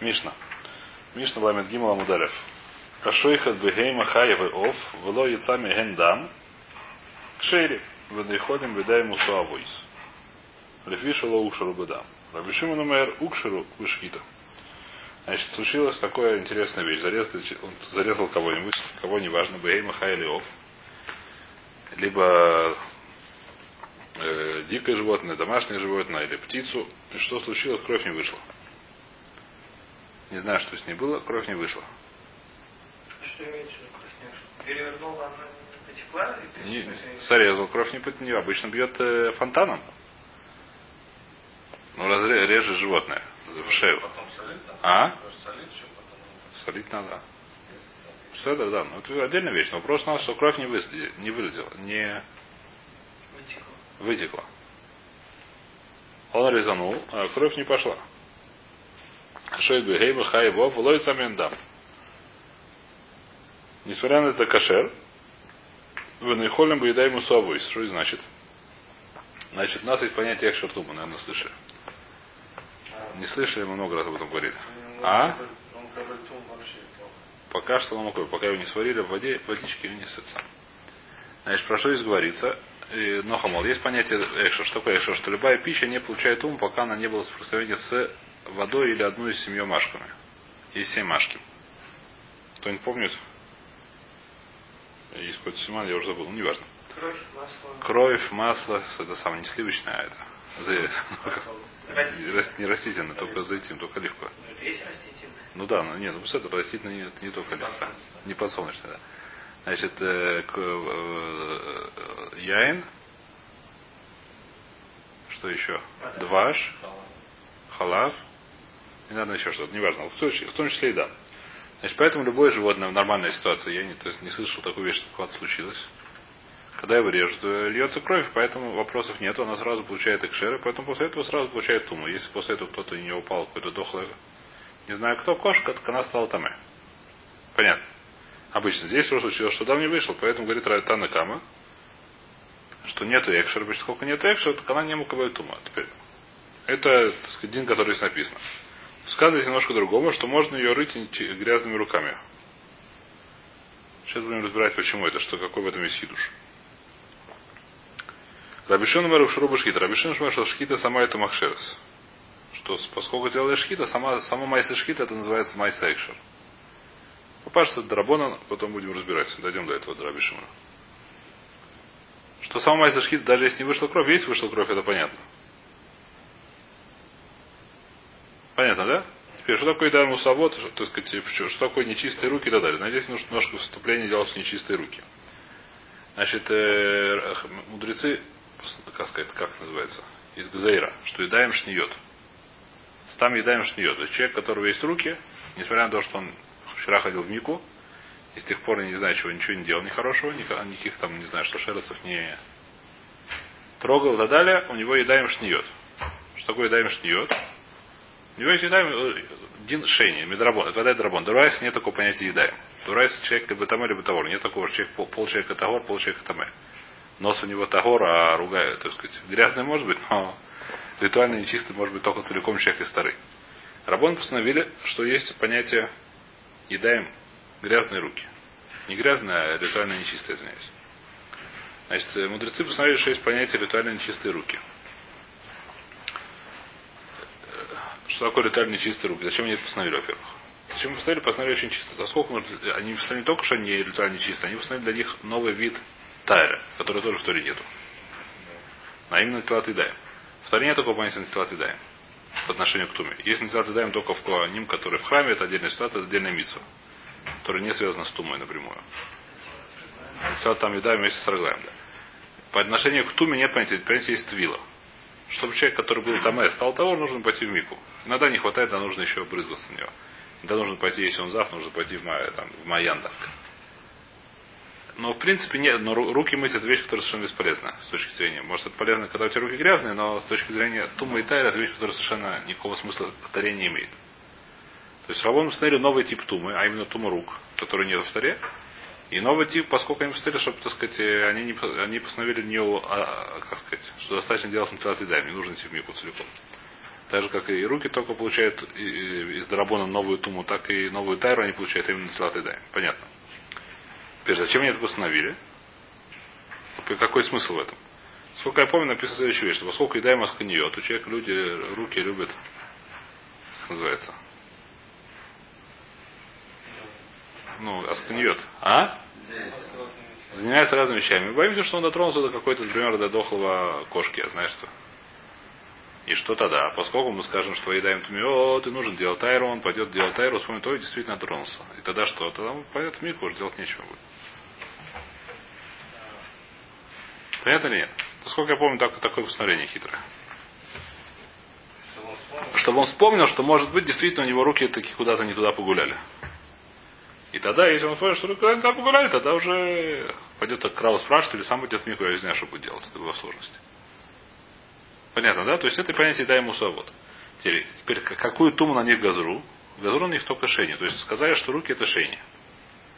Мишна. Мишна ламет гимала мударев. Кашойхат бегейма хаевы оф, вело яцами гендам, кшейри, венейходим бедай мусуавойс. Лефишало ушару бедам. Рабишима номер укшеру вышкита. Значит, случилась такая интересная вещь. Зарезал, он зарезал кого-нибудь, кого неважно, бегейма хай или оф. Либо э, дикое животное, домашнее животное или птицу. И что случилось? Кровь не вышла. Не знаю, что с ней было, кровь не вышла. Что имеется в виду кровь не вышла? Перевернула, она потекла? И Не, срезал, кровь не, пот- не обычно бьет э, фонтаном. Ну, разре- режет животное в шею. Потом солить, да? А? Солить? Солить надо. Седер, да. Ну, это отдельная вещь. Но вопрос у нас, что кровь не, выс- не вылетела, не вытекла. вытекла. Он резанул, а кровь не пошла. Кашой бегейба хайбов, ловит дам. Несмотря на это кашер, вы наихолем бы едаем усовой. Что это значит? Значит, у нас есть понятие экшертума, наверное, слышали. Не слышали, мы много раз об этом говорили. А? Пока что он пока его не сварили в воде, водички не сытся. Значит, про что здесь говорится? Но хамол, есть понятие экшо. Что такое экшо? Что любая пища не получает ум, пока она не была соприкосновения с водой или одной из семью машками. Есть семь машки. Кто-нибудь помнит? Есть какой-то симан, я уже забыл, ну неважно. Кровь, масло. Кровь, масло, это самое не сливочное, а это. За- Растительное. рас- Не растительное, только зайтин, только оливковое. Ну, это есть растительное. Ну да, ну нет, ну просто это растительное не, это не только оливка. Не подсолнечное, да. Значит, э, к- э, э, яин. Что еще? Дваш, халав. Не надо еще что-то, неважно. В том числе, и да. Значит, поэтому любое животное в нормальной ситуации, я не, то есть не слышал такую вещь, что какая-то случилась. Когда его режут, э, льется кровь, поэтому вопросов нет, она сразу получает экшеры, поэтому после этого сразу получает туму. Если после этого кто-то не упал, какой-то дохлый, не знаю кто, кошка, так она стала таме. Понятно. Обычно здесь что случилось, что дам не вышел, поэтому говорит Тана Кама, что нету экшера, сколько нет экшера, так она не мукавает тума. Теперь. Это так сказать, дин, который здесь написано. Сказано здесь немножко другому, что можно ее рыть грязными руками. Сейчас будем разбирать, почему это, что какой в этом есть хидуш. Рабишин умер шуруба шхита. Рабишин умер, что шхита сама это махшерс. Что поскольку сделали шхита, сама, сама майса шхита, это называется майса экшер. Попаш это драбона, потом будем разбирать. Дойдем до этого до Рабишина. Что сама майса шхита, даже если не вышла кровь, если вышла кровь, это понятно. Понятно, да? Теперь, что такое дар мусавод, что, так сказать, что, что такое нечистые руки и так далее. Но здесь нужно немножко вступление делать в нечистые руки. Значит, э, мудрецы, как сказать, как называется, из Газаира, что едаем шниет. Там едаем шниет. То есть человек, у которого есть руки, несмотря на то, что он вчера ходил в Мику, и с тех пор, я не знаю, чего, ничего не делал нехорошего, никак- никаких там, не знаю, что шерцев не трогал и так далее, у него едаем шниет. Что такое едаем шниет? Едаем э, дин шейни, медрабон, это вода драбон. Дурайс нет такого понятия едаем. Дурайс человек либо таме, либо тагор. Нет такого, что человек, пол, человека тагор, пол человека таме. Нос у него тагор, а ругает, так сказать. Грязный может быть, но ритуально нечистый может быть только целиком человек и старый. Рабон постановили, что есть понятие едаем грязные руки. Не грязные, а ритуально нечистые, извиняюсь. Значит, э, мудрецы постановили, что есть понятие ритуально нечистые руки. Что такое ритуально нечистые руки? Зачем они это постановили, во-первых? Зачем постановили? Постановили очень чисто. Поскольку нужно- они постановили только, что они ритуально нечистые, они постановили для них новый вид тайра, который тоже в Торе нету. А именно тилат едаем. В Торе нет такого понятия тилат едаем по отношению к туме. Есть тилат едаем только в Коаним, который в храме, это отдельная ситуация, это отдельная митсва, которая не связана с тумой напрямую. Тилат там едаем вместе с Раглаем, да. По отношению к туме нет понятия, понятие есть твила. Чтобы человек, который был там, стал того, нужно пойти в мику. Иногда не хватает, да нужно еще брызгаться на него. Иногда нужно пойти, если он зав, нужно пойти в, Ма- там, в Майянда. Но в принципе нет, но ру- руки мыть это вещь, которая совершенно бесполезна с точки зрения. Может это полезно, когда у тебя руки грязные, но с точки зрения тума и тайра это вещь, которая совершенно никакого смысла в таре не имеет. То есть Рабон установили новый тип тумы, а именно тума рук, который нет в таре. И новый тип, поскольку они посмотрели, чтобы, так сказать, они, не, они постановили в нее, а, как сказать, что достаточно делать на едаем, не нужно идти в мику целиком. Так же, как и руки только получают и- и- из Дарабона новую туму, так и новую тайру они получают именно Силат и Дайм. Понятно. Теперь, зачем они это восстановили? Какой смысл в этом? Сколько я помню, написано следующая вещь, что поскольку еда им асканиот, у человека люди руки любят, как называется, ну, асканиот. А? Занимается разными вещами. Мы боимся, что он дотронулся до какой-то, например, до дохлого кошки, а знаешь что? И что тогда? Поскольку мы скажем, что едаем тумиот, и нужен делать тайру, он пойдет делать тайру, вспомнит, ой, действительно дотронулся. И тогда что? Тогда он пойдет в мику, уже делать нечего будет. Понятно или нет? Насколько я помню, так, такое постановление хитрое. Чтобы он вспомнил. Что, может быть, действительно у него руки таки куда-то не туда погуляли. И тогда, если он вспомнит, что куда-то туда погуляли, тогда уже пойдет так крал спрашивать, или сам пойдет в мику, я не знаю, что будет делать. Это была сложность. Понятно, да? То есть это понятие дай ему свобод. Теперь, какую туму на них газру? Газру на них только шейни. То есть сказали, что руки это шейни.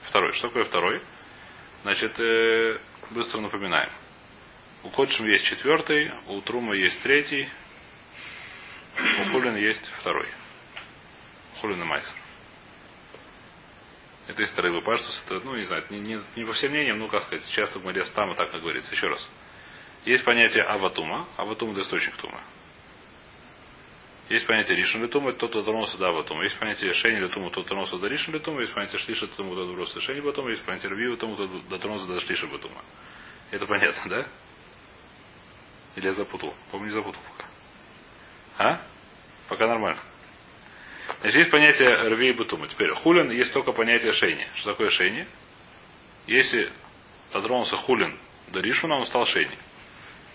Второй. Что такое второй? Значит, э, быстро напоминаем. У Кодшим есть четвертый, у Трума есть третий, у Хулина есть второй. Хулин и Майсер. Это из второй Паштус, это, ну, не знаю, не, не, не по всем мнениям, ну, как сказать, часто в Маре Стама так как говорится. Еще раз. Есть понятие Аватума. Аватума это источник Тума. Есть понятие Ришин Литума, это тот, кто дотронулся до Аватума. Есть понятие Шени Литума, тот, кто дотронулся до Ришин Литума. Есть понятие Шлиша Литума, тот, кто дотронулся до Шени Батума. Есть понятие Рви Литума, тот, кто дотронулся до Шлиша Батума. Это понятно, да? Или я запутал? Помню, не запутал пока. А? Пока нормально. Значит, есть понятие рви и бутума. Теперь хулин есть только понятие шейни. Что такое шейни? Если дотронулся хулин до ришуна, он стал шейни.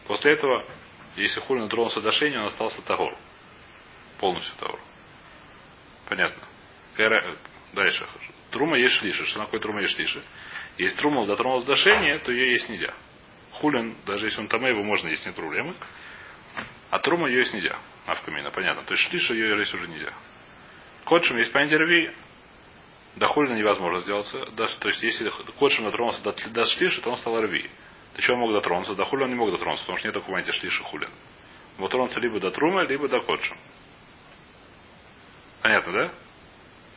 После этого, если хулин дотронулся до шейни, он остался тагор. Полностью тагор. Понятно. Дальше. Трума есть шлиши. Что такое трума есть шлиши? Если трума дотронулась до шейни, то ее есть нельзя. Хулин, даже если он там его можно есть, нет проблемы. А трума ее есть нельзя. Авкамина, понятно. То есть шлиша ее есть уже нельзя. Кодшим есть понятие рви. До хулина невозможно сделаться. То есть, если кодшим дотронулся до, до шлиши, то он стал рви. До чего он мог дотронуться? До хулина он не мог дотронуться, потому что нет такого понятия шлиши хулин. Мог тронуться либо до трумы, либо до кодшим. Понятно, да?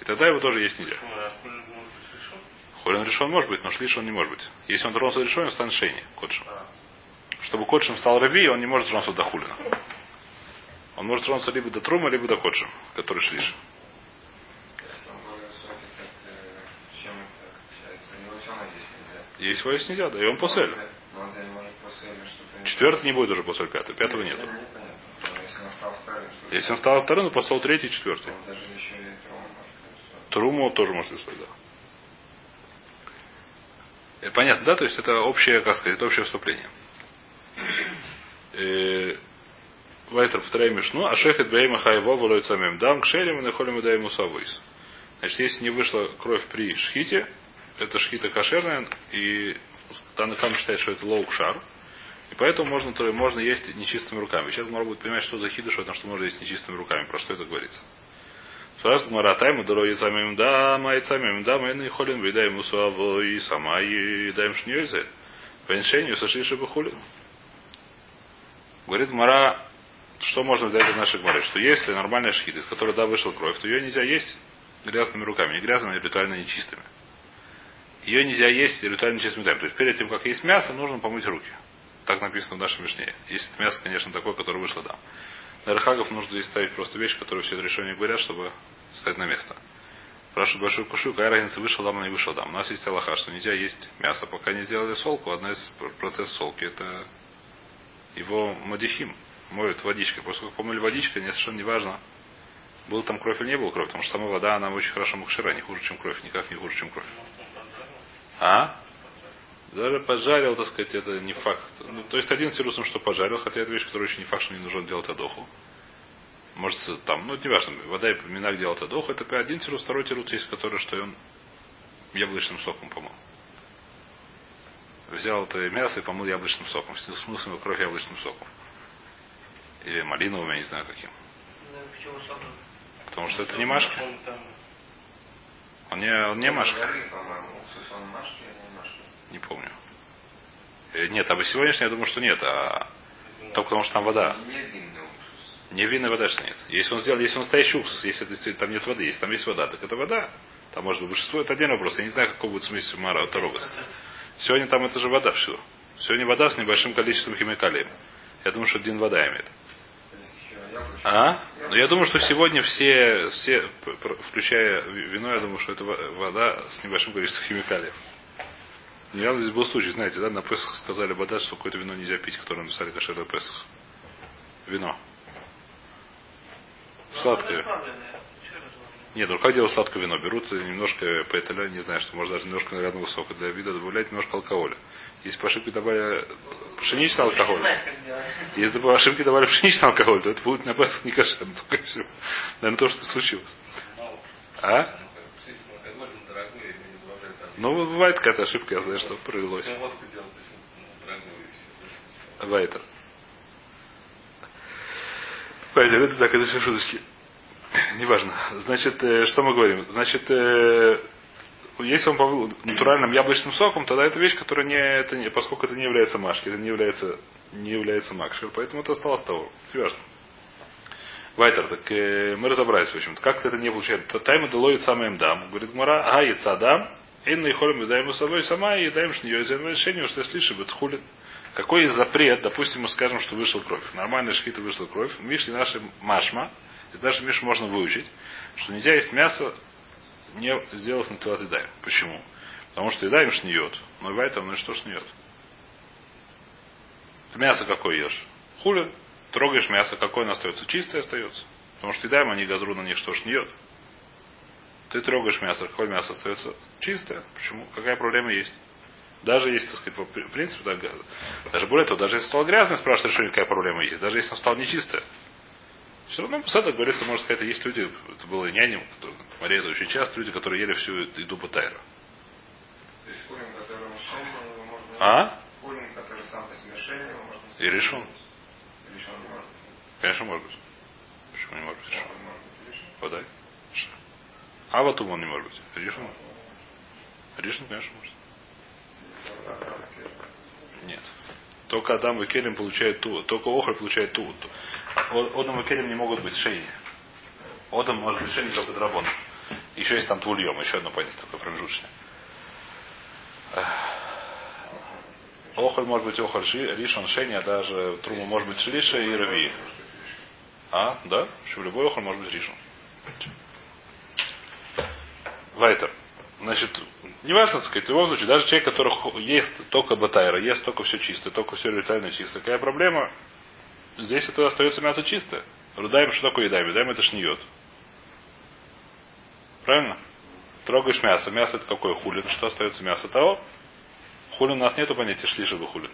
И тогда его тоже есть нельзя. Хули может быть решен? Хулин решен может быть, но шлиш он не может быть. Если он тронулся решен, он станет шейни, кодшим. А, Чтобы кодшим стал рави, он не может тронуться до хулина. Он может тронуться либо до трума, либо до кодшим, который шлиш. Чем это отличается? У него все равно есть нельзя, да, и он посель. После что-то... Четвертый не будет уже после пятого, пятого нет. нету. Если он стал вторым, то посол третий, четвертый. Труму тоже может рисовать, да. Э, Понятно, да? То есть это общее, как сказать, это общее вступление. Э, Вайтер повторяем Мишну. А шехет бейма хайво волой самим дам кшерим и нахолим и дай ему савойс. Значит, если не вышла кровь при шхите, это шхита кошерная, и Танахам считает, что это лоук шар. И поэтому можно, то, можно есть нечистыми руками. Сейчас можно будет понимать, что за хидуш, потому что можно есть нечистыми руками. Про что это говорится. Спрашивает Маратай, мы дороги самим да, май самим да, мы не холим, видаем усуаво и сама и даем шньёйзе. По иншению сошли шибахулин. Говорит Мара, что можно взять из нашей Гмары? Что если нормальная шхита, из которой да вышла кровь, то ее нельзя есть грязными руками. Не грязными, а ритуально нечистыми. Ее нельзя есть ритуально нечистыми руками. То есть перед тем, как есть мясо, нужно помыть руки. Так написано в нашем Мишне. Если это мясо, конечно, такое, которое вышло там. На Рахагов нужно здесь ставить просто вещь, которую все решения говорят, чтобы стать на место. Спрашивают большую кушу, какая разница, вышел дам или не вышел дам. У нас есть Аллаха, что нельзя есть мясо, пока не сделали солку. Одна из процесс солки это его мадихим, моют водичкой. После как помыли водичкой, не совершенно не важно, был там кровь или не было кровь, потому что сама вода, она очень хорошо мукшира, не хуже, чем кровь, никак не хуже, чем кровь. А? Даже пожарил, так сказать, это не факт. Ну, то есть один тирусом, что пожарил, хотя это вещь, которая еще не факт, что не нужно делать адоху. Может, там, ну, не важно, вода и минак делать адоху, это один тирус, второй тирус есть, который, что он яблочным соком помыл. Взял это мясо и помыл яблочным соком. Смыл свою кровь яблочным соком. Или малиновым, я не знаю каким. Ну, почему? Потому что это не машка. Там Он не, он не машка. Или не помню. Э, Нет, а бы сегодняшний я думаю, что нет, а только потому что там вода. Не винная вода, что нет. Если он сделал, если он настоящий уксус, если действительно там нет воды, если там есть вода, так это вода. Там может быть большинство, это один вопрос. Я не знаю, какой будет смысл Мара Тарогас. Сегодня там это же вода все. Сегодня вода с небольшим количеством химикалий. Я думаю, что один вода имеет. А? Но я думаю, что сегодня все, все, включая вино, я думаю, что это вода с небольшим количеством химикалиев. Недавно здесь был случай, знаете, да, на Песах сказали вода, что какое-то вино нельзя пить, которое написали кашер на Песах. Вино. Сладкое. Нет, ну как делают сладкое вино? Берут немножко эталю, не знаю, что можно даже немножко наверное сока для вида добавлять немножко алкоголя. Если по ошибке добавили пшеничный алкоголь, если по ошибке добавили пшеничный алкоголь, то это будет на Песах не кошерно, только все. Наверное, то, что случилось. А? Ну, бывает какая-то ошибка, я знаю, что провелось. Вайтер. Вайтер, это так, это все шуточки. Неважно. Значит, э, что мы говорим? Значит, э, если он по натуральным яблочным соком, тогда это вещь, которая не, это не, поскольку это не является машки, это не является, не является макшер, поэтому это осталось того. Неважно. Вайтер, так э, мы разобрались, в общем-то, как это не получается. Тайма делоит самым дам. Говорит Мара, а яйца дам, Ин и холим ему собой сама и даем с нее решение, что если будет хулин. Какой запрет, допустим, мы скажем, что вышла кровь. Нормальная шхита вышла кровь. В Мишне нашей машма, из нашей Мишны можно выучить, что нельзя есть мясо, не сделав на тилат едай. Почему? Потому что еда им шниет. Но бывает там, ну и что шниет? Ты мясо какое ешь? Хули. Трогаешь мясо, какое оно остается? Чистое остается. Потому что едаем они газру на них что шниет. Ты трогаешь мясо, какое мясо остается чистое. Почему? Какая проблема есть? Даже если, так сказать, в принципе, да, даже более того, даже если стало грязное, спрашивает решение, какая проблема есть. Даже если он стал нечистое. Все равно с этого говорится, можно сказать, есть люди, это было и няням, Мария это очень часто, люди, которые ели всю еду Батайра. А? Который сам по себе можно... И решен. Решен не может Конечно, может быть. Почему не может быть решен? Подай. А вот он не может быть. Решен. Решен, конечно, может. Нет. Только Адам и Келем получают ту, только Охр получает ту. Одам и Келем не могут быть шейни. Одам может быть шейни только драбон. Еще есть там твульем, еще одно понятие такое промежуточное. Охоль может быть охоль ришон шейни, а даже труму может быть шлиша и рави. А, да? Что любой охоль может быть ришон. Вайтер. Значит, не важно, сказать, в любом случае, даже человек, который ест только батайра, ест только все чистое, только все ритуально чистое, какая проблема? Здесь это остается мясо чистое. Рудаем, что такое едаем? Едаем это шниет. Правильно? Трогаешь мясо. Мясо это какое? Хулин. Что остается мясо того? Хулин у нас нету понятия шлиша бы хулин.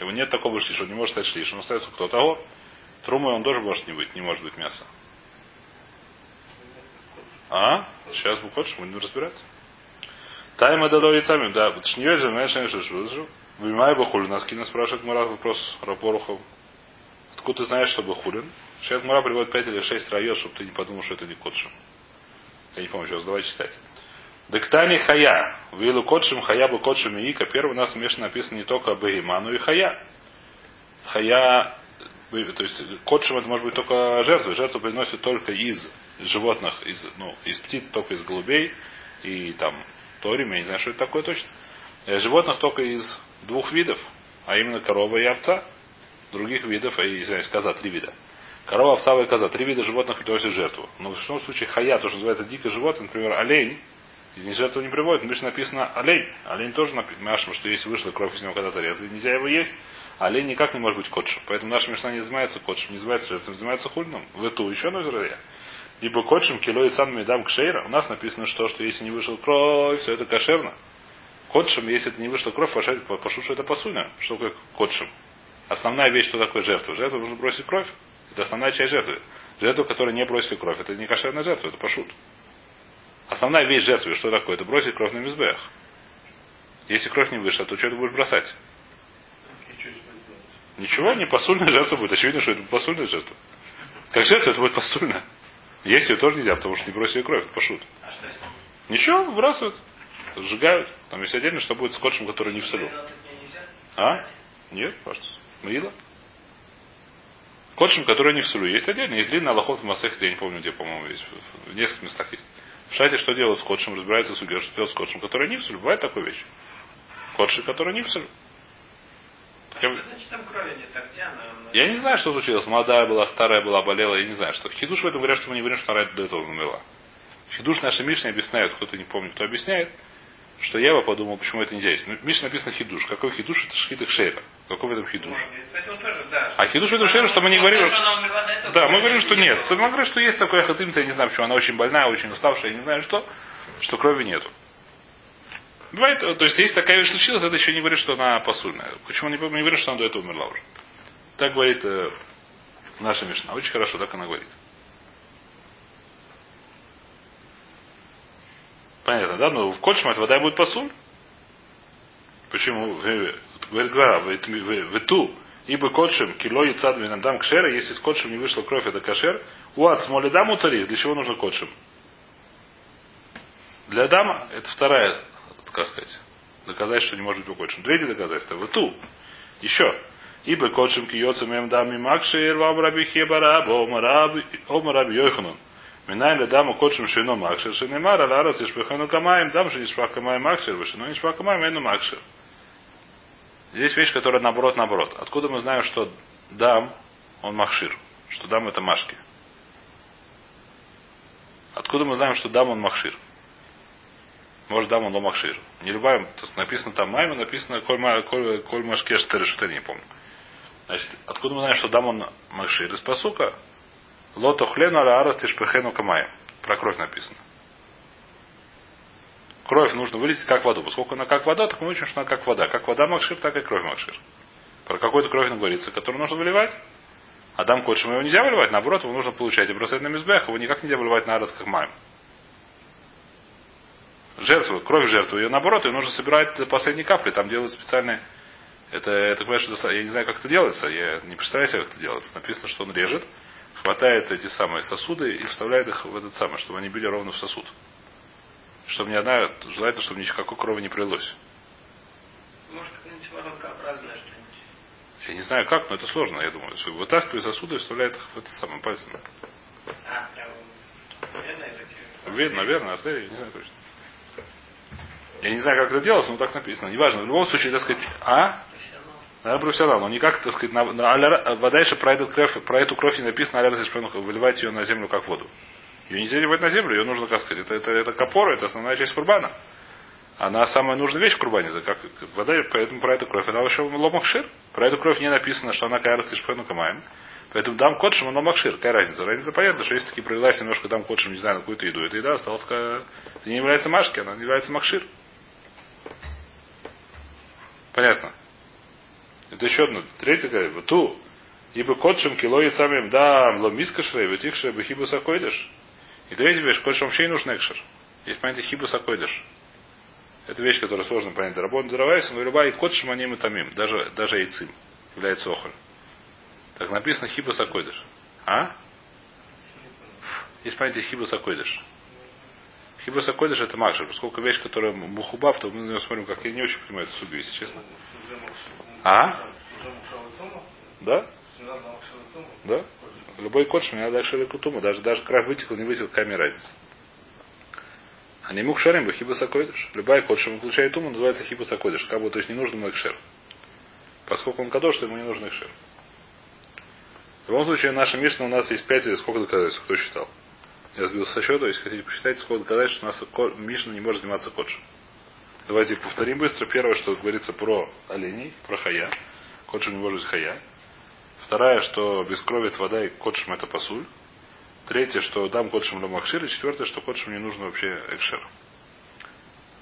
Его нет такого шлиша, он не может стать шлишем. Он остается кто того. Трумой он тоже может не быть, не может быть мясо. А? Сейчас хочешь, будем разбирать. Тайма дало яйцами, да. Вот шньёй же, знаешь, что что Вимай Бахулин. Нас Кина спрашивает Мара вопрос Рапорухов. Откуда ты знаешь, что Бахулин? Сейчас Мара приводит 5 или 6 райот, чтобы ты не подумал, что это не Котшим. Я не помню, сейчас давай читать. Дектани хая. Вилу котшим хая бы котшим и. Первый у нас смешно написано не только бегима, но и хая. Хая, то есть котшим это может быть только жертву. Жертву приносит только из животных, из, ну, из птиц, только из голубей и там торим, я не знаю, что это такое точно. Э, животных только из двух видов, а именно корова и овца. Других видов, а извиняюсь, коза, три вида. Корова, овца и коза. Три вида животных приносят жертву. Но в любом случае хая, то, что называется дикое животное, например, олень, из них жертву не приводит. В написано олень. Олень тоже написано, что если вышла кровь из него, когда зарезали, нельзя его есть. Олень никак не может быть котшем. Поэтому наша мешна не занимается котшем, не занимается жертвой, занимается хульным. В эту еще одно зря. Либо котшем кило и сам медам кшейра. У нас написано, что, что если не вышел кровь, все это кошерно. Котшем, если это не вышла кровь, пошу, что это посульно. Что такое котшем? Основная вещь, что такое жертва. Жертва нужно бросить кровь. Это основная часть жертвы. Жертва, которая не бросили кровь, это не кошерная жертва, это пошут. Основная вещь жертвы, что такое? Это бросить кровь на мизбех. Если кровь не вышла, то что ты будешь бросать? Ничего, не посульная жертва будет. Очевидно, что это посульная жертва. Как жертва это будет посульная. Есть ее тоже нельзя, потому что не бросили кровь, это пошут. Ничего, выбрасывают. Сжигают. Там есть отдельно, что будет скотчем, который не в саду. А? Нет, пожалуйста. Мила? Кодшим, который не в сулю. Есть отдельно, есть длинный аллоход в Масехе, я не помню, где, по-моему, есть. В нескольких местах есть. В шате что делать с кодшим, разбирается судья, что делать с кодшим, который не в сулю. Бывает такая вещь. Кодши, который не в сулю. Нет? А? Я не знаю, что случилось. Молодая была, старая была, болела, я не знаю, что. Хидуш в этом говорят, что мы не говорим, что она до этого умерла. Хидуш наши Мишни объясняют, кто-то не помнит, кто объясняет, что Ева подумал, почему это нельзя есть. Ну, Мишне написано хидуш. Какой хидуш? Это шхит шейра. Какой в этом хидуш? А хидуш в этом шейра, что мы не говорим. Да, мы говорим, что не нет. Мы говорим, что есть такое хатымца, я не знаю, почему она очень больная, очень уставшая, я не знаю что, что крови нету. Бывает, то есть, если такая вещь случилась, это еще не говорит, что она посульная. Почему не, не говорит, что она до этого умерла уже? Так говорит э, наша Мишна. Очень хорошо, так она говорит. Понятно, да? Но в Кольшма эта вода будет посуль. Почему? Вы- Говорит, да, в ту, ибо кодшим, кило и цад винандам кшера, если с кодшим не вышла кровь, это кашер, у ад смолидам уцари, для чего нужно кодшим? Для дама, это вторая, так сказать, доказать, что не может быть кодшим. Третье доказательство, в ту, еще, ибо кодшим киоцу мем дами макшир, вам раби хебара, ома раби йоханун. Минай ли даму кодшим шино макшир, шинемар, аларас ишпехану камаем, дам же ишпах камаем макшир, вышино ишпах камаем, эну макшир. Здесь вещь, которая наоборот, наоборот. Откуда мы знаем, что дам, он махшир, что дам это машки? Откуда мы знаем, что дам он махшир? Может, дам он ломахшир. Не любая, то есть написано там майма, написано коль, ма- коль, коль машкеш что не помню. Значит, откуда мы знаем, что дам он махшир? Из посука. Лото хлену ара арас тишпехену камаем. Про кровь написано. Кровь нужно вылить как воду. Поскольку она как вода, так мы учим, что она как вода. Как вода макшир, так и кровь макшир. Про какую-то кровь нам говорится, которую нужно выливать. А дам кодшим его нельзя выливать, наоборот, его нужно получать и бросать на мизбех, его никак нельзя выливать на арас, как маем. Жертву, кровь жертву, ее наоборот, ее нужно собирать до последней капли. Там делают специальные. Это, это конечно, я не знаю, как это делается. Я не представляю себе, как это делается. Написано, что он режет, хватает эти самые сосуды и вставляет их в этот самый, чтобы они били ровно в сосуд. Чтобы ни одна, желательно, чтобы никакой крови не пролилось. Может, какая-нибудь воронкообразная что-нибудь. Я не знаю как, но это сложно, я думаю. Что Вытаскивает сосуды и вставляет их в это самое пальцем. А, тебе. Видно, наверное, артерия, не знаю точно. Я не знаю, как это делается, но так написано. Неважно. В любом случае, так сказать, а? Наверное, профессионал, но никак, так сказать, на, на вода еще про, этот кровь, про эту кровь не написано, аля выливать ее на землю как воду. Ее нельзя выливать на землю, ее нужно, как сказать, это, это, это капора, это основная часть курбана. Она самая нужная вещь в курбане, за как вода, поэтому про эту кровь, она еще ломахшир. Про эту кровь не написано, что она кайрас тишпену камаем. Поэтому дам кодшим, он ломахшир. Какая разница? Разница понятна, что если таки пролилась немножко дам кодшим, не знаю, на какую-то еду, эта еда осталась, это не является машки, она не является махшир. Понятно? Это еще одно. Третье, говорит, вот ту. Ибо кодшим кило и самим да ломиска шрей, вот их шрей, хибус акойдыш. И третья вещь, кодшим вообще нужен экшер. Есть понятие хибус акойдыш. Это вещь, которая сложно понять. Работа дровайся, но любая кодшим они и тамим, даже, даже яйцим, является охоль. Так написано хибус акойдыш. А? Есть понятие хибус акойдыш. Хибус акойдыш это макшер. Поскольку вещь, которая мухубав, то мы на нее смотрим, как я не очень понимаю эту судью, если честно. А? Да? Да? Любой код, что мне надо дальше кутума. Даже, даже кровь вытекла, не вытекла, мне разница. А не мук шарим бы хиба сакойдыш. Любая код, что получает туму, называется хиба сакойдыш. Как бы, то есть не нужен ему экшер. Поскольку он кадош, то ему не нужен экшер. В любом случае, наша Мишна у нас есть пять сколько доказательств, кто считал. Я сбился со счета, если хотите посчитать, сколько доказательств, что у нас Мишна не может заниматься кодшем. Давайте повторим быстро. Первое, что говорится про оленей, про хая. Кодшем не может быть хая. Вторая, что без крови это вода и кодшем это пасуль. Третье, что дам кодшем ламахшир. И четвертое, что кодшем не нужно вообще экшер.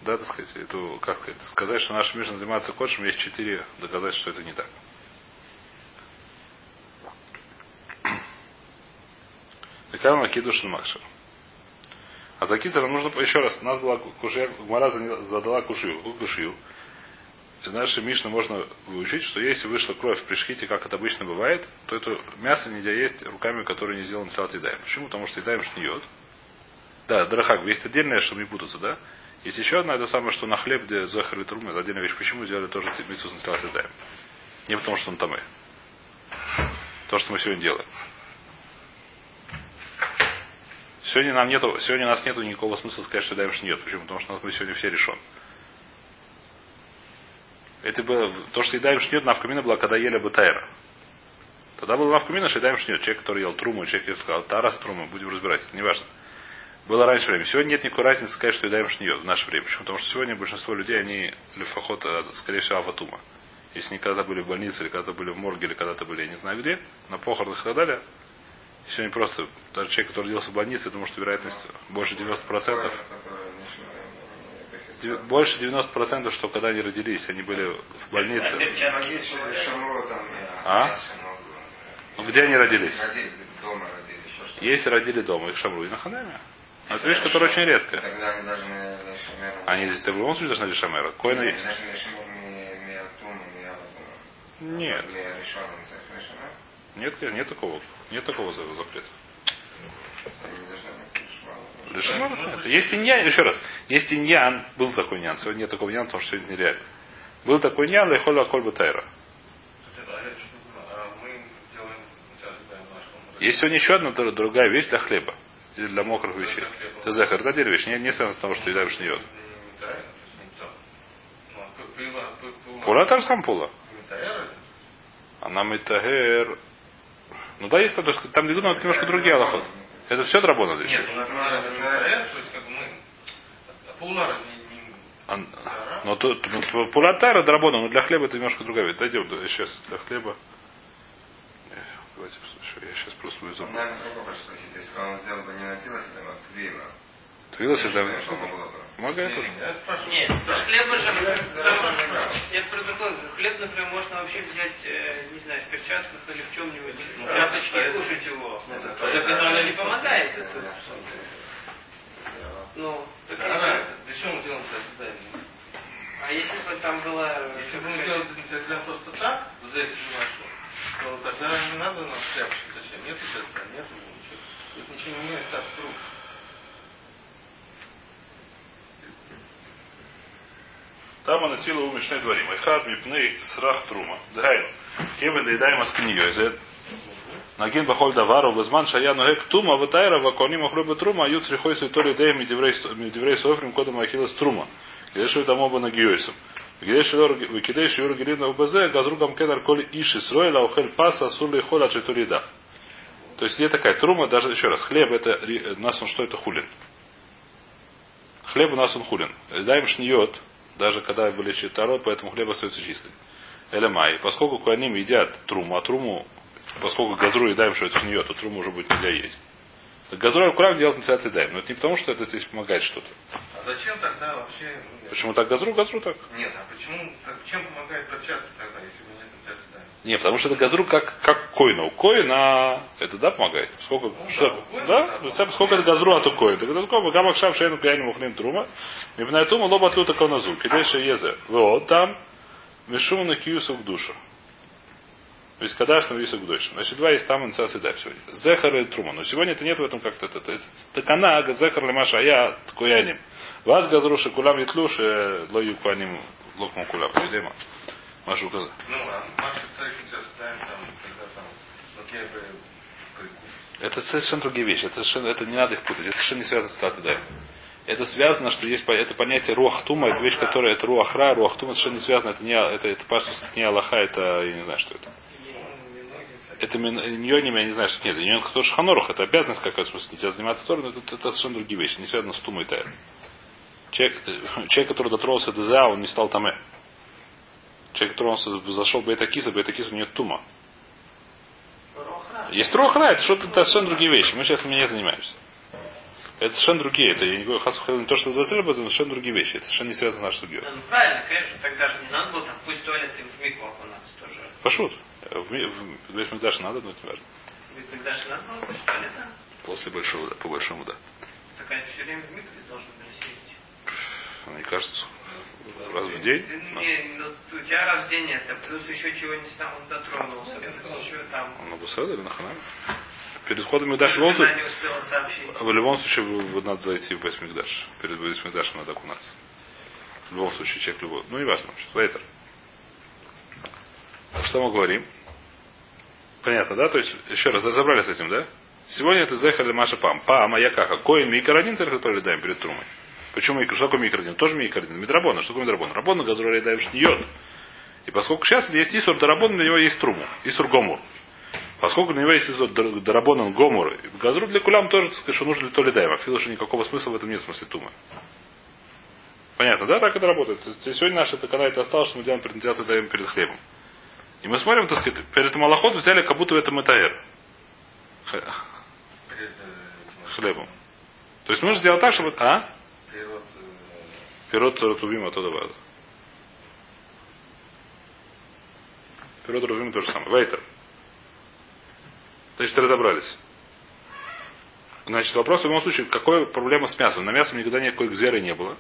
Да, так сказать, это, как сказать, сказать, что наш Мишна занимается кодшем, есть четыре доказательства, что это не так. Лекарма кидуш макшер. А за кицером нужно еще раз. У нас была кушья, Гмара задала кушью. кушью. Из нашей Мишны можно выучить, что если вышла кровь при шхите, как это обычно бывает, то это мясо нельзя есть руками, которые не сделаны салат едаем. Почему? Потому что едаем шниет. Да, драхак, есть отдельная, чтобы не путаться, да? Есть еще одна, это самое, что на хлеб, где захар и трум, это отдельная вещь. Почему сделали тоже митсус на салат едаем? Не потому, что он там То, что мы сегодня делаем. Сегодня нам нету, сегодня у нас нету никакого смысла сказать, что даем нет. Почему? Потому что мы сегодня все решен. Это было, то, что едаем шнет, навкамина была, когда ели бы тайра. Тогда было навкамина, что едаем шнет. Человек, который ел труму, человек, который сказал, тарас труму, будем разбирать, это не важно. Было раньше время. Сегодня нет никакой разницы сказать, что едаем шнет в наше время. Почему? Потому что сегодня большинство людей, они лефохот, э, скорее всего, аватума. Если они когда-то были в больнице, или когда-то были в морге, или когда-то были, я не знаю где, на похоронах и так далее, сегодня просто, даже человек, который родился в больнице, я думаю, что вероятность больше 90%. Больше 90%, что когда они родились, они были в больнице. А? Ну, где они родились? Если родили дома, их шамру и на ханаме. Но это вещь, которая очень редкая. Они в любом случае должны лишамера. Коина есть. Нет. Нет, нет такого. Нет такого запрета. Лишимар нет. Есть иньян, еще раз, есть иньян, был такой иньян, сегодня нет такого иньяна, потому что сегодня нереально. Был такой иньян, лехола коль тайра. Есть сегодня еще одна другая вещь для хлеба. Или для мокрых вещей. Это захар. Это отдельная вещь. Не, не связано с того, что еда шниет. Пула там сам пула. Она метагер. Ну да, есть там, там немножко другие аллахот. Это все драбона здесь. Нет, но тут пулатара драбона, но для хлеба это немножко другая вещь. Дойдем сейчас для хлеба. Давайте, я сейчас просто вызову. Он, наверное. Если он сделал бы не на тилос, это твила. Твилос это... Помогает тоже? Нет, хлеба же... Я про другое. Хлеб, например, можно вообще взять, э, не знаю, в перчатках или в чем-нибудь, ну, тряпочки и кушать его. Так это не помогает. Ну, так Зачем мы делаем это А если бы там была... Если бы мы делали это просто так, за это то тогда не надо нам тряпочки. Зачем? Нету теста, нету ничего. Тут ничего не меняется, так труп. Там она тила у Мишны дворим. Эхад мипней срах трума. Дайну. Кевен доедаем аскиньёйзе. Нагин бахоль давару возман шая ногек тума ватайра ваконим охлюбы трума ают срихой святой идеям медеврей софрим кодом ахилас трума. Что там оба нагиойсом. Викидей шиур гелина УБЗ, газругам кенар коли иши сроила, ухель паса, сурли холя читуридах. То есть где такая трума, даже еще раз, хлеб это, у нас он что это хулин. Хлеб у нас он хулин. Даем шниет, даже когда были читарот, поэтому хлеб остается чистый. Элемай. Поскольку куаним едят труму, а труму, поскольку газру едаем, что это шниет, то труму уже будет нельзя есть. Газрой курам делать инициации даем. Но это не потому, что это здесь помогает что-то. А зачем тогда вообще... Ну, почему так газру? Газру так. Нет, а почему, чем помогает перчатка тогда, если вы нет инициации даем? Нет, потому что это газру как, как коина. У коина это да помогает. Сколько, ну, что, да, да? сколько это газру от у коина. Так это такое, гамак шав шейну пьяни мухним трума. Мипнай тума лоба тлю такой назу. Кидеша езе. Вот там. Мишум на киюсу душу. То есть кадаш на висок дочь. Значит, два есть там инца седа сегодня. Зехар и трума. Но сегодня это нет в этом как-то. То есть такана зехар лемаша я ткуяним. Вас газруши кулам етлуш ло юкваним локму кулам. Видимо. Машу каза. Ну, а Маша царь ставим там, когда там, это совершенно другие вещи. Это, совершенно, это не надо их путать. Это совершенно не связано с Татадаем. Это связано, что есть это понятие руахтума, это вещь, которая это руахра, руахтума совершенно не связано, это не это, это, это, это не Аллаха, это я не знаю, что это это ньоним, я не знаю, что нет, ньон кто шханорух, это обязанность какая-то, в смысле, нельзя заниматься Торой, но это, это совершенно другие вещи, не связано с тумой тайр. Человек, э, человек, который дотронулся до за, он не стал таме. Человек, который он зашел бетакиса, бетакиса у него тума. Есть трохра, это что-то это совершенно другие вещи. Мы сейчас ими не занимаемся. Это совершенно другие. Это я не говорю хасу не то, что застрелили, но совершенно другие вещи. Это совершенно не связано с нашей судьей. Ну, правильно, конечно, тогда же не надо было там пусть туалет в микву окунаться тоже. Пошут. В, в, в Бешмикдаше надо, но это не важно. После большого, да, по большому, да. Так они все время в микве должны были сидеть. Мне кажется, раз в день. Не, ну, у тебя раз в день это, плюс еще чего-нибудь там он дотронулся, плюс еще там. Он на Бусаде или на Ханаме? Перед входом Мигдаш в любом случае, в любом случае надо зайти в Бесмигдаш. Перед Бесмигдашем надо окунаться. В любом случае, человек любой. Ну, не важно. Сейчас, Вейтер. Что мы говорим? Понятно, да? То есть, еще раз, разобрались с этим, да? Сегодня это зехали Маша Пам. Пам, а я как? А кое микродин царь, который даем перед трумой? Почему? Что такое микродин? Тоже микродин. Мидрабона. Что такое мидрабон? Рабон на газуре даем йод. И поскольку сейчас есть Исур Дарабон, для него есть труму. Исур Гомур. Поскольку для него есть Исур Дарабон Гомур, газру для кулям тоже, так сказать, что нужно ли то ли даем. А что никакого смысла в этом нет в смысле тумы. Понятно, да? Так это работает. Сегодня наша такая это осталось, что мы делаем предназначение даем перед хлебом. И мы смотрим, так сказать, перед Малахот взяли, как будто это Матаэр. Хлебом. То есть нужно сделать так, чтобы... А? Пирот Рутубима то добавил. Пирот Рутубима то же самое. Вейтер. Значит, разобрались. Значит, вопрос в любом случае, какая проблема с мясом? На мясом никогда никакой гзеры не было.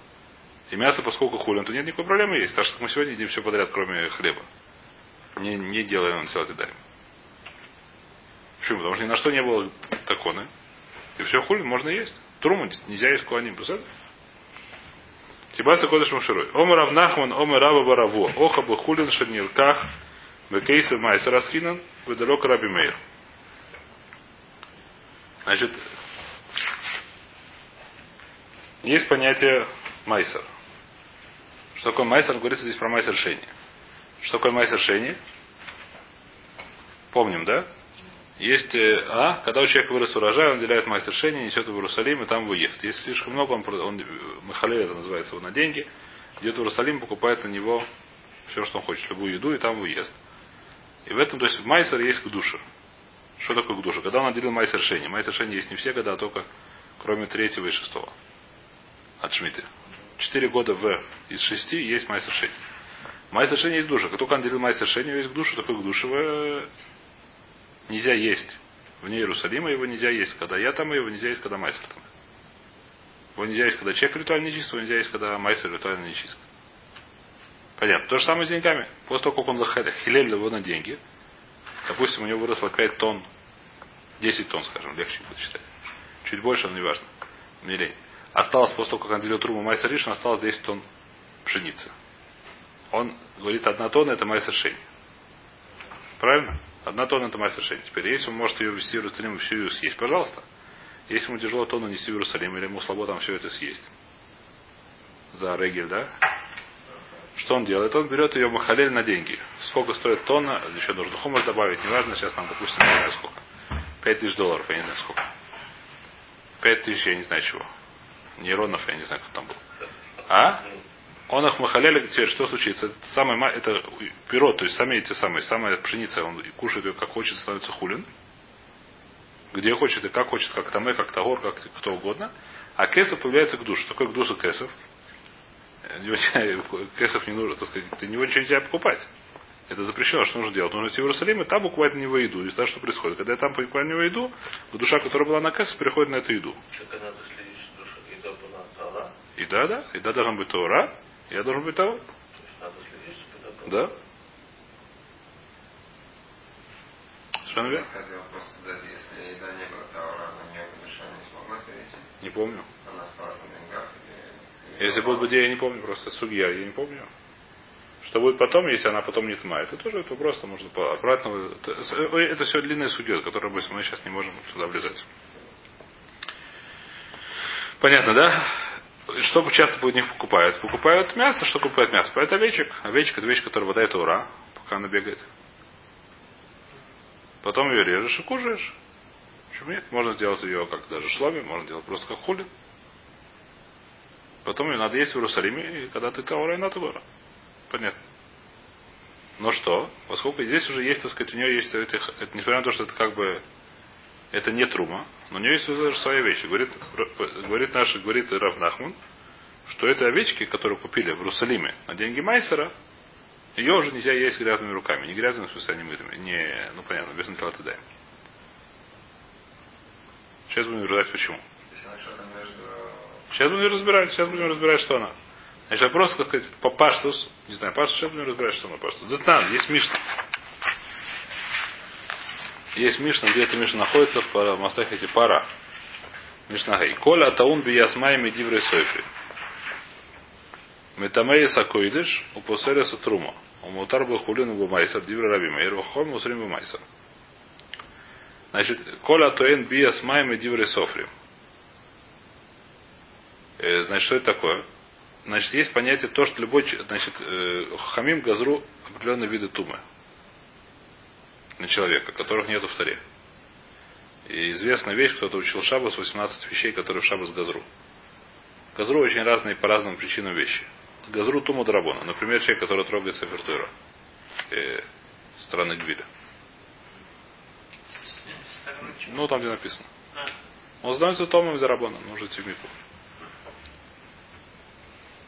И мясо, поскольку хулин, то нет никакой проблемы есть. Так что мы сегодня едим все подряд, кроме хлеба. Не, не делаем салат и даем. Почему? Потому что ни на что не было таконы. И все хулин можно есть. Труму нельзя есть куаним. Представляете? Тибаса Кодыш Маширой. Омер Равнахман, Омер Раба Бараво. Оха бы хулин шернирках. Бекейса Майса Раскинан. Выдалек Раби Мейр. Значит, есть понятие майсер. Что такое майсер? Говорится здесь про майсер решение. Что такое майсер решение? Помним, да? Есть, э, а, когда у человека вырос урожай, он деляет майсер решение, несет его в Иерусалим и там его ест. Если слишком много, он, он Махалель это называется, его на деньги, идет в Иерусалим, покупает на него все, что он хочет, любую еду, и там его ест. И в этом, то есть в майсер есть к душе. Что такое к душе? Когда он отделил майсер решение. Майсер решение есть не все года, а только кроме третьего и шестого. От Шмиты. Четыре года в из шести есть майсер решение. Майсер решение есть душа. Как только он делил майсер решение, есть к душе, такой к душе нельзя есть. Вне Иерусалима его нельзя есть, когда я там, его нельзя есть, когда майсер там. Его нельзя есть, когда человек ритуально нечист, его нельзя есть, когда майсер ритуально нечист. Понятно. То же самое с деньгами. После того, как он хилель его на деньги, допустим, у него выросло 5 тонн, 10 тонн, скажем, легче будет считать. Чуть больше, но не важно. Мне лень. Осталось после того, как он делил трубу майсер ришн, осталось 10 тонн пшеницы. Он говорит, одна тонна это майсер шень. Правильно? Одна тонна это майсер шень. Теперь, если он может ее ввести в Иерусалим и всю ее съесть, пожалуйста. Если ему тяжело тонну нести в Иерусалим, или ему слабо там все это съесть. За регель, да? Что он делает? Он берет ее махалель на деньги. Сколько стоит тонна, еще нужно хумус добавить, неважно, сейчас нам, допустим, не знаю сколько. Пять тысяч долларов, я не знаю сколько. Пять тысяч, я не знаю чего. Нейронов, я не знаю, кто там был. А? Он их махалель, теперь что случится? Это, самое, это перо, то есть сами эти самые, самая пшеница, он кушает ее как хочет, становится хулин. Где хочет и как хочет, как тамэ, как тагор, как кто угодно. А кесов появляется к душе. Такой к душе кесов. Кесов не нужно, так сказать, ты него ничего нельзя покупать. Это запрещено, что нужно делать? Нужно идти в Иерусалим и там буквально на него еду. И знаешь, что происходит? Когда я там покупаю на него еду, душа, которая была на кассе, переходит на эту еду. И да, да. И да должен быть Тора. Я должен быть того. Да. Совершенно верно. Не помню. Если будет бы я не помню, просто судья, я не помню. Что будет потом, если она потом не тма? Это тоже это просто можно обратно. Это, это все длинная судья, которую мы сейчас не можем сюда влезать. Понятно, да? Что часто у них покупают? Покупают мясо. Что покупают мясо? Покупают овечек. Овечка это вещь, которая выдает ура, пока она бегает. Потом ее режешь и кушаешь. Почему нет? Можно сделать ее как даже шломи, можно делать просто как хули. Потом ее надо есть в Иерусалиме, и когда ты Таура, и Таура. Понятно. Но что? Поскольку здесь уже есть, так сказать, у нее есть, это, это, несмотря на то, что это как бы это не трума, но у нее есть даже своя вещь. Говорит, говорит наш, говорит Равнахман, что это овечки, которые купили в Иерусалиме на деньги Майсера, ее уже нельзя есть грязными руками. Не грязными, в смысле, мытыми. Не, ну понятно, без салата даем. Сейчас будем разбирать почему. Сейчас будем разбирать, сейчас будем разбирать, что она. Значит, вопрос, как сказать, по паштус, не знаю, паштус, сейчас будем разбирать, что она паштус. Детнан, есть Мишна. Есть Мишна, где эта Мишна находится в Масахете Пара. Мишна Гей. Коля таун би ясмай медиврей сойфри. Метамей сакоидыш, упоселя сатрума. Умутар бы хулин бы майсар, дивра раби майер, вахом мусрим бы майсар. Значит, коля туэн биас майм и диври софри. Э, значит, что это такое? Значит, есть понятие то, что любой, значит, э, хамим газру определенные виды тумы на человека, которых нет в таре. И известная вещь, кто-то учил Шабас, 18 вещей, которые в Шабас газру. Газру очень разные по разным причинам вещи. Газру туму драбона. Например, человек, который трогает сафертура э, страны Гвиля. Ну, там, где написано. Он становится томом из Рабона, нужно идти в Мику.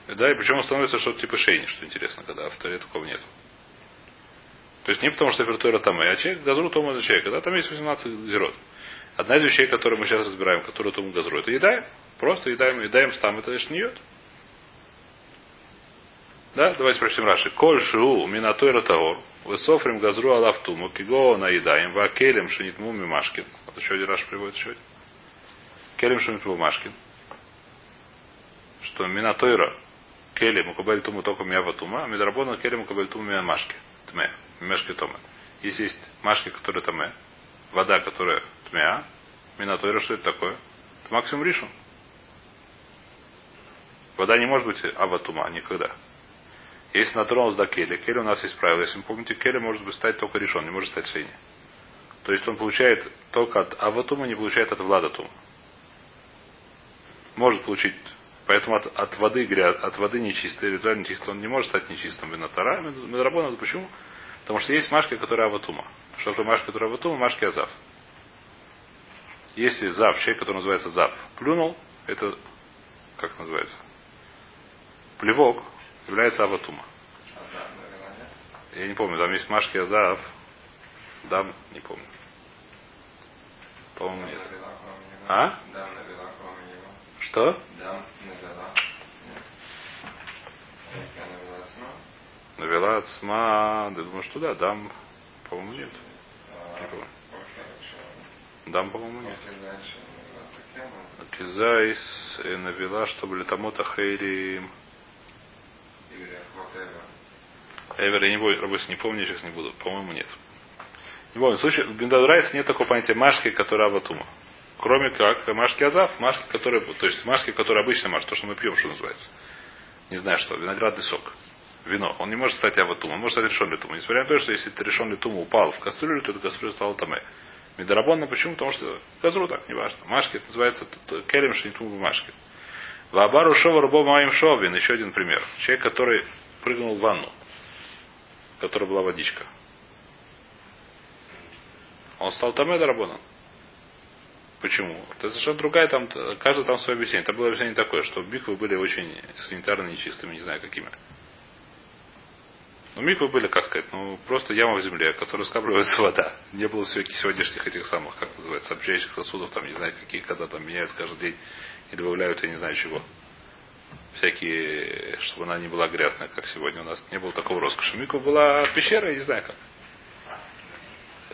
Да, и причем он становится что-то типа шейни, что интересно, когда в Торе такого нет. То есть не потому, что Фертура там, а человек газру тому это человек. Когда там есть 18 зерот. Одна из вещей, которые мы сейчас разбираем, которую тому газру, это едаем. Просто едаем, едаем там, это лишь не. Да, давайте прочтем Раши. Коль шу минатойра таор, высофрим газру алафтуму, киго наедаем, вакелем шинитму мимашкин. Вот еще один Раш приводит еще один. Келем шинитму мимашкин. Что минатойра келем мукабель туму только миява тума, а мидрабона келем мукабель туму мия машки. Мешки тома. Если есть машки, которые таме, вода, которая тмеа, минатойра, что это такое? Это максимум ришу. Вода не может быть аватума никогда. Если натронулся до кели, кели у нас есть правило. Если вы помните, кели может быть стать только решен, не может стать свиньей. То есть он получает только от аватума, не получает от владатума. Может получить Поэтому от, от воды от воды нечистой, ритуально нечистой, он не может стать нечистым винотара. Медрабона, почему? Потому что есть машки, которые аватума. Что такое машка, которая аватума? Машки азав. Если зав, человек, который называется зав, плюнул, это, как называется, плевок, является аватума. Я не помню, там есть машки азав, дам, не помню. По-моему, нет. А? Что? Навела от сма. Я думаю, что да, дам, по-моему, нет. Не помню. Дам, по-моему, нет. Кизайс навела, чтобы летамота хейри. Эвер, я не буду, работать не помню, сейчас не буду. По-моему, нет. Не помню. В в Бендадурайсе нет такого понятия машки, которая аватума. Кроме как машки азав, машки, которые, то есть машки, которые обычно маш, то, что мы пьем, что называется. Не знаю что, виноградный сок. Вино. Он не может стать аватум, он может стать решен литум. Несмотря на то, что если решен литум упал в кастрюлю, то эта кастрюля стала таме. Медорабонно почему? Потому что газру так, не важно. Машки это называется керем шнитум в машке. Вабару шова рубо моим шовин. Еще один пример. Человек, который прыгнул в ванну, в которой была водичка. Он стал таме дорабоном. Почему? Это совершенно другая, там, каждый там свое объяснение. Это было объяснение такое, что биквы были очень санитарно нечистыми, не знаю какими. Но миквы были, как сказать, ну, просто яма в земле, которая скапливается вода. Не было сегодняшних этих самых, как называется, общающих сосудов, там, не знаю, какие, когда там меняют каждый день и добавляют, я не знаю чего. Всякие, чтобы она не была грязная, как сегодня у нас. Не было такого роскоши. Миква была пещера, я не знаю как.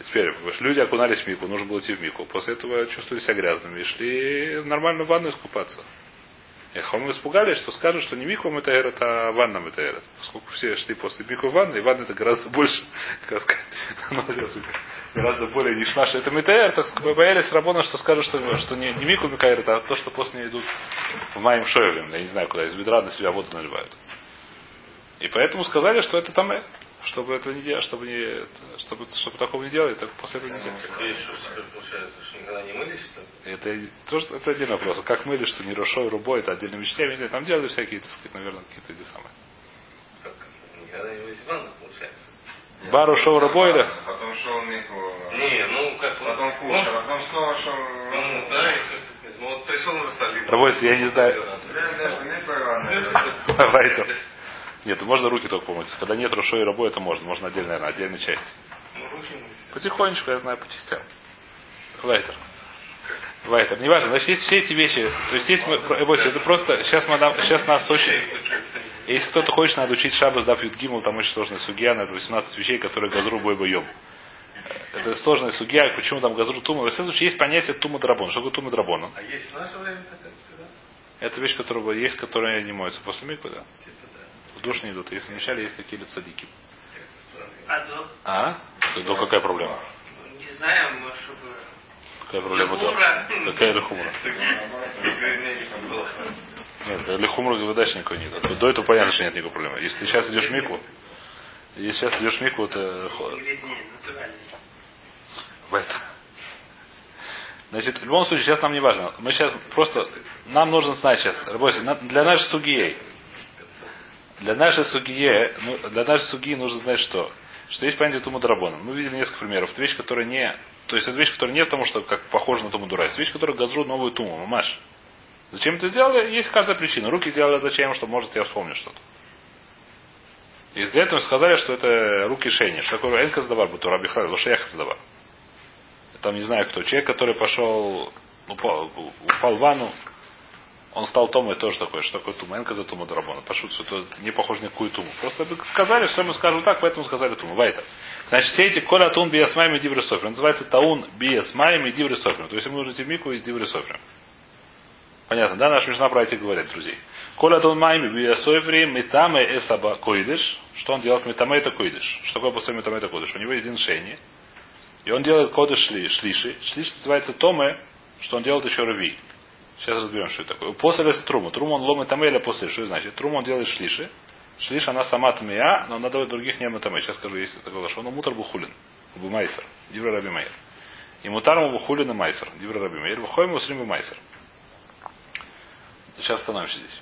Теперь, люди окунались в мику, нужно было идти в мику. После этого чувствовали себя грязными и шли нормально в ванну искупаться. И мы испугались, что скажут, что не мику это эрет, а ванна это эрет. Поскольку все шли после мику в ванну, и ванна это гораздо больше, как сказать, гораздо более не шмаш. Это метаэр, так мы боялись работа, что скажут, что, что не, не мику микаэрет, а то, что после нее идут в моим шоевым, я не знаю куда, из ведра на себя воду наливают. И поэтому сказали, что это там чтобы этого не делать, чтобы не, чтобы, чтобы такого не делали, так после этого нельзя. что Это тоже это отдельный вопрос. Как мыли, что не рушой, рубой, это отдельные вещи. Там делали всякие, так сказать, наверное, какие-то эти самые. Никогда не мылись в ванну, получается. Бару шоу рубой, да? Потом шел Мику. Не, ну как Потом кушал, а потом снова шел. Ну, да, и ну вот пришел на солид. Рабойся, я не знаю. Давайте. Нет, можно руки только помыть. Когда нет рушой и рабо, это можно. Можно отдельно, наверное, отдельной части. Потихонечку, я знаю, по частям. Вайтер. Вайтер. Неважно. Значит, есть все эти вещи. То есть есть мы, это просто, сейчас, мы, сейчас нас очень... Если кто-то хочет, надо учить Шабас, дав Гимл, там очень сложная сугья, это 18 вещей, которые газру бой боем. Это сложная сугья, почему там газру тума. В случае есть понятие тума драбон. Что такое тума драбон? А есть в наше время такая? Это вещь, которая есть, которая не моется после миквы, да? Типа в душ не идут. Если вначале есть какие-то садики. А до? А? До какая проблема? Не знаю, может, чтобы Какая проблема дома? Какая лихумра? Было. Нет, лихумра выдачи никакой нет. А До этого понятно, что нет никакой проблемы. Если ты сейчас идешь в мику, если сейчас идешь в мику, это хо- Грязнее, натуральный. в это. Значит, в любом случае, сейчас нам не важно. Мы сейчас просто, нам нужно знать сейчас, для нашей сугией, для нашей сугие, ну, для нашей сугии нужно знать что? Что есть понятие Тума Дарабона. Мы видели несколько примеров. Это вещь, которая не, то есть это вещь, которая не потому, что как похожа на Туму Дура. Это вещь, которая газру новую Туму, мамаш. Зачем это сделали? Есть каждая причина. Руки сделали зачем, чтобы, может, я вспомню что-то. И для этого сказали, что это руки шейни. Что такое энка задавар, бутур, абихай, лошаях задавар. Там не знаю кто. Человек, который пошел, упал, упал в ванну, он стал Томой тоже такой, что такое Тума. Энка за Тума Дарабона. Пошут, что это не похоже ни на какую Туму. Просто сказали, что мы скажем так, поэтому сказали Туму. Вайтер. Значит, все эти коля тун биас майм и дивры софрим. Называется таун биас майм и дивры софрим. То есть ему нужно идти в мику и дивры софрим. Понятно, да? Наш Мишна про эти говорит, друзей. Коля тун майм и метаме эсаба койдыш. Что он делает? Метаме это койдыш. Что такое после метаме это койдыш? У него есть шейни. И он делает коды шли, шлиши. Шлиш называется томе, что он делает еще рви. Сейчас разберем, что это такое. После трума. Трума он ломает таме или после. Что значит? Трума он делает шлиши. Шлиш она сама тмея, но надо других не таме. Сейчас скажу, есть такое лошон. Он мутар бухулин. Бу майсер. Дивра раби майер. И мутар бухулин и майсер. Дивра раби майер. Выходим ему срим майсер. Сейчас остановимся здесь.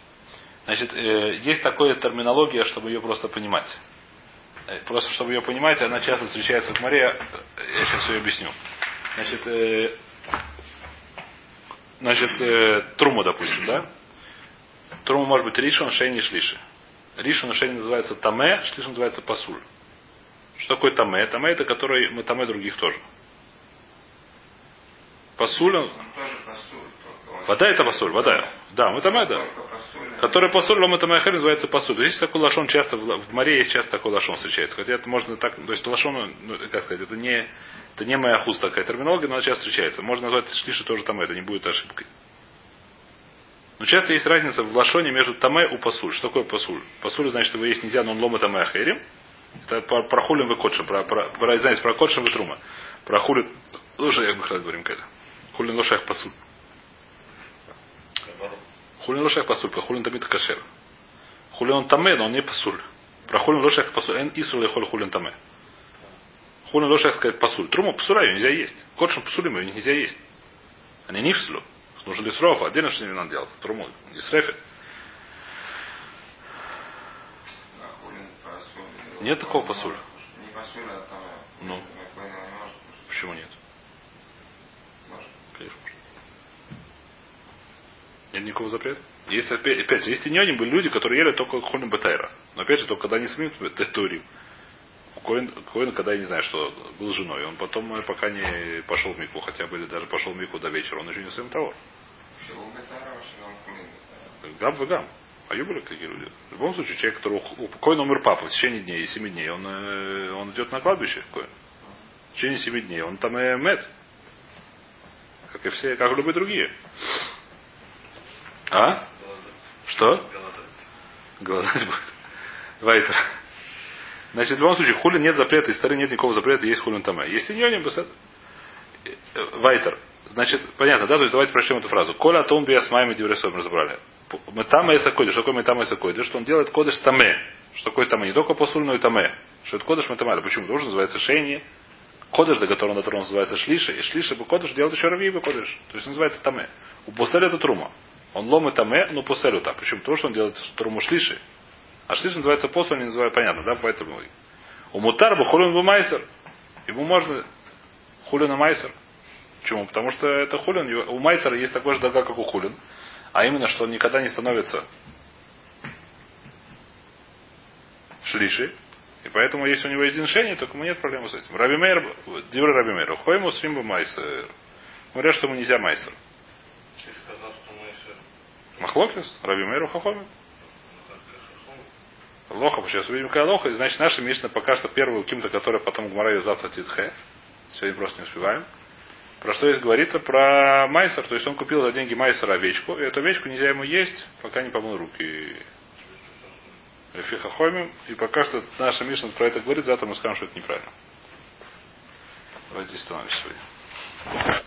Значит, э, есть такая терминология, чтобы ее просто понимать. Э, Просто чтобы ее понимать, она часто встречается в море. Я сейчас ее объясню. Значит, э, значит э, трума, допустим, да? Трума может быть ришон, шейни, шлиши. Ришон шейни называется таме, шлиш называется пасуль. Что такое таме? Таме это который мы таме других тоже. Пасуль, он- Он тоже посуль. Вода это пасуль, вода. Да, мы. Только посуль. Который посуль, лома тамайхер называется посуль. То есть такой лошон часто, в море есть часто такой лошон встречается. Хотя это можно так, то есть лошон, ну, как сказать, это не, это не моя хуст такая терминология, но она часто встречается. Можно назвать шлиши тоже там, это не будет ошибкой. Но часто есть разница в лошоне между таме и пасуль. Что такое пасуль? Пасуль значит, его есть нельзя, но он лома таме ахерим. Это про, про хулин вы котшим, про, про, про, знаете, про котшим вы трума. Про хулин, лошадь, я бы говорим, когда. Хулин лошадь пасуль. Хулин лошадь пасуль, про хулин тамит кашер. Хулин он таме, но он не пасуль. Про хулин лошадь пасуль, эн исру лехоль хулин таме. Хулин лошадь сказать пасуль. Трума пасура ее нельзя есть. Котшим пасулим ее нельзя есть. Они не вслу. Нужно лисров, отдельно что не надо делать. Труму, посуль. Нет такого посуля. Не посуль, а там. Ну. Почему нет? Может. Конечно, может. Нет никакого запрета. Есть, опять, опять же, есть иньоним были люди, которые ели только хулин бетайра. Но опять же, только когда они смеют, это турим. Коин, Коин, когда я не знаю, что был женой, он потом, э, пока не пошел в Мику, хотя бы или даже пошел в Мику до вечера, он еще не своим бетара. Гам в гам. А были такие люди. В любом случае, человек, который у Коин умер папа в течение дней, семи дней, он, э, он идет на кладбище, Коин. В течение семи дней, он там и мед. Как и все, как и любые другие. А? Что? Голодать будет. Вайтер. Значит, в любом случае, хулин нет запрета, из стороны нет никакого запрета, есть хулин таме. Есть иньоним, бесед. Вайтер. Значит, понятно, да? То есть давайте прочтем эту фразу. Коля том биас майм и дивресом разобрали. Метама эса койдыш. Что такое метама эса койдыш? Что он делает кодыш таме. Что такое таме? Не только посуль, но и таме. Что это кодыш метамали. Почему? Потому что называется шейни. Кодыш, до которого на называется шлиша. И шлиша бы кодыш делает еще рави бы кодыш. То есть называется таме. У поселя это трума. Он ломы таме, но поселю так. Почему? Потому что он делает труму шлиши. А шлиш называется посол, не называю, понятно, да? Поэтому у мутар бы хулин бы майсер. Ему можно хулин и майсер. Почему? Потому что это хулин. У майсера есть такой же дага, как у хулин. А именно, что он никогда не становится шлиши. И поэтому, если у него есть диншение, то ему нет проблемы с этим. Раби Мейр, Дивра Раби Мейр, Хойму Сримбу Майсер. Говорят, что ему нельзя майсер. Ты сказал, что мы еще... Махлокис, Раби Мейру Хахоми. Лоха, сейчас увидим, какая лоха. И значит, наша Мишна пока что первую ким-то, которая потом Гмара ее завтра титхе. Сегодня просто не успеваем. Про что есть говорится? Про Майсер. То есть он купил за деньги Майсера овечку. И эту овечку нельзя ему есть, пока не помыл руки. Фихахомим. И пока что наша Мишна про это говорит, завтра мы скажем, что это неправильно. Давайте здесь остановимся сегодня.